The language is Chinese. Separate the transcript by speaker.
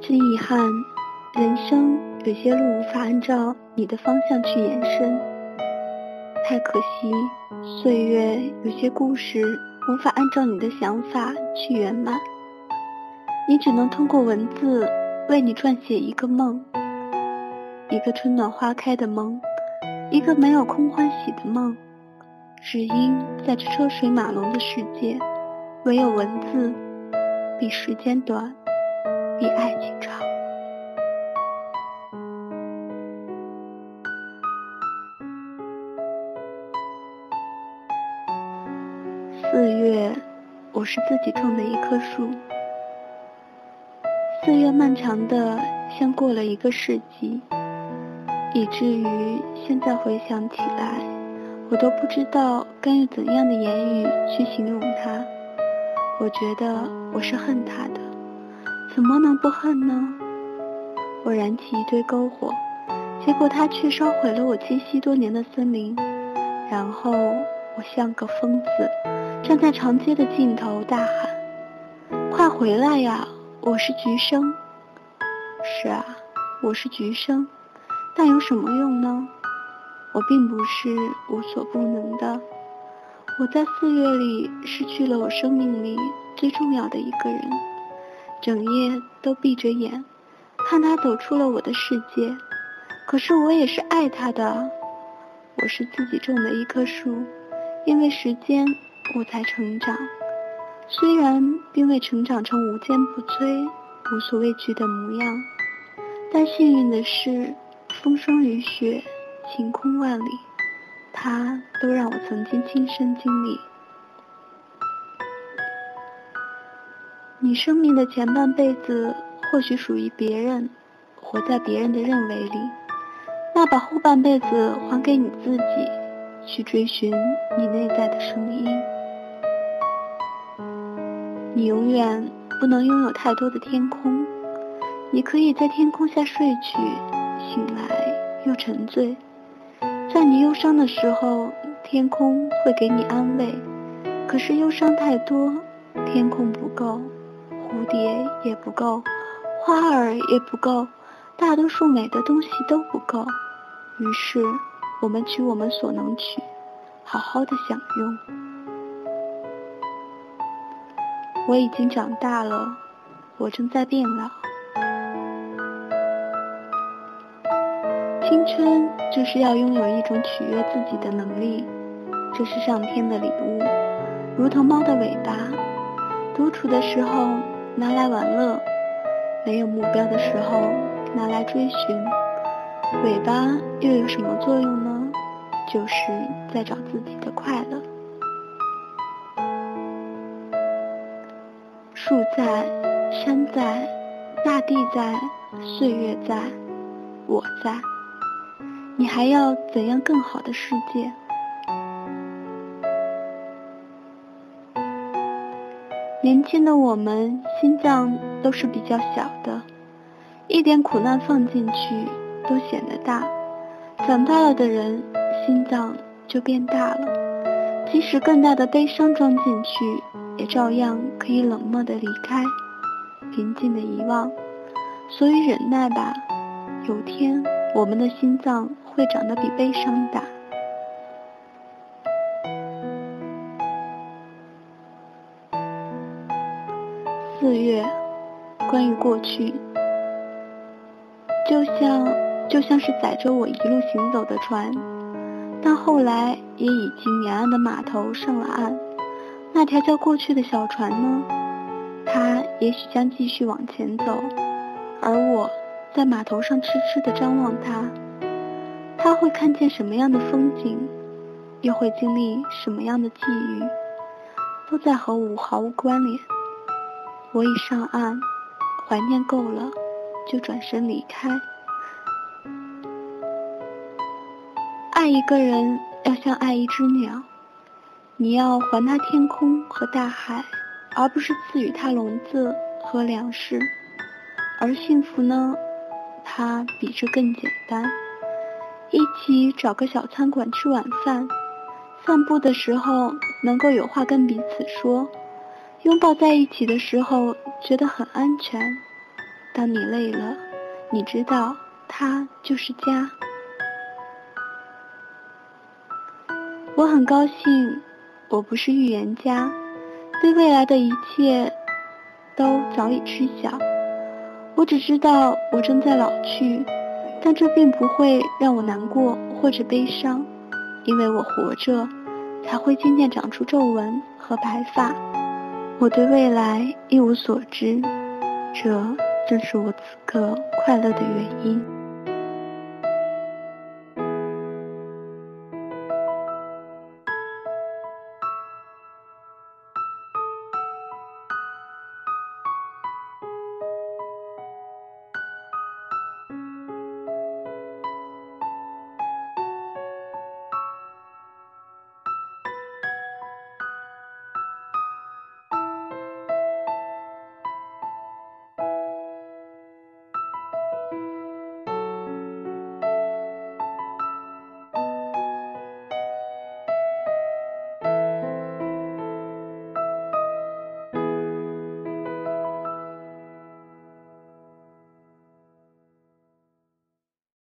Speaker 1: 真遗憾，人生有些路无法按照你的方向去延伸。太可惜，岁月有些故事无法按照你的想法去圆满。你只能通过文字为你撰写一个梦，一个春暖花开的梦，一个没有空欢喜的梦。只因在这车水马龙的世界，唯有文字比时间短，比爱情长。四月，我是自己种的一棵树。四月漫长的像过了一个世纪，以至于现在回想起来，我都不知道该用怎样的言语去形容它。我觉得我是恨它的，怎么能不恨呢？我燃起一堆篝火，结果它却烧毁了我栖息多年的森林。然后我像个疯子，站在长街的尽头大喊：“快回来呀！”我是菊生，是啊，我是菊生，但有什么用呢？我并不是无所不能的。我在四月里失去了我生命里最重要的一个人，整夜都闭着眼，看他走出了我的世界。可是我也是爱他的。我是自己种的一棵树，因为时间，我才成长。虽然并未成长成无坚不摧、无所畏惧的模样，但幸运的是，风霜雨雪、晴空万里，它都让我曾经亲身经历。你生命的前半辈子或许属于别人，活在别人的认为里，那把后半辈子还给你自己，去追寻你内在的声音。你永远不能拥有太多的天空，你可以在天空下睡去，醒来又沉醉。在你忧伤的时候，天空会给你安慰；可是忧伤太多，天空不够，蝴蝶也不够，花儿也不够，大多数美的东西都不够。于是，我们取我们所能取，好好的享用。我已经长大了，我正在变老。青春就是要拥有一种取悦自己的能力，这是上天的礼物，如同猫的尾巴。独处的时候拿来玩乐，没有目标的时候拿来追寻。尾巴又有什么作用呢？就是在找自己的快乐。树在，山在，大地在，岁月在，我在。你还要怎样更好的世界？年轻的我们心脏都是比较小的，一点苦难放进去都显得大。长大了的人，心脏就变大了，即使更大的悲伤装进去。也照样可以冷漠的离开，平静的遗忘。所以忍耐吧，有天我们的心脏会长得比悲伤大。四月，关于过去，就像就像是载着我一路行走的船，但后来也已经沿岸的码头上了岸。那条叫过去的小船呢？它也许将继续往前走，而我在码头上痴痴地张望它。它会看见什么样的风景，又会经历什么样的际遇，都在和我毫无关联。我已上岸，怀念够了，就转身离开。爱一个人，要像爱一只鸟。你要还他天空和大海，而不是赐予他笼子和粮食。而幸福呢？它比这更简单。一起找个小餐馆吃晚饭，散步的时候能够有话跟彼此说，拥抱在一起的时候觉得很安全。当你累了，你知道它就是家。我很高兴，我不是预言家，对未来的一切都早已知晓。我只知道我正在老去，但这并不会让我难过或者悲伤，因为我活着，才会渐渐长出皱纹和白发。我对未来一无所知，这正是我此刻快乐的原因。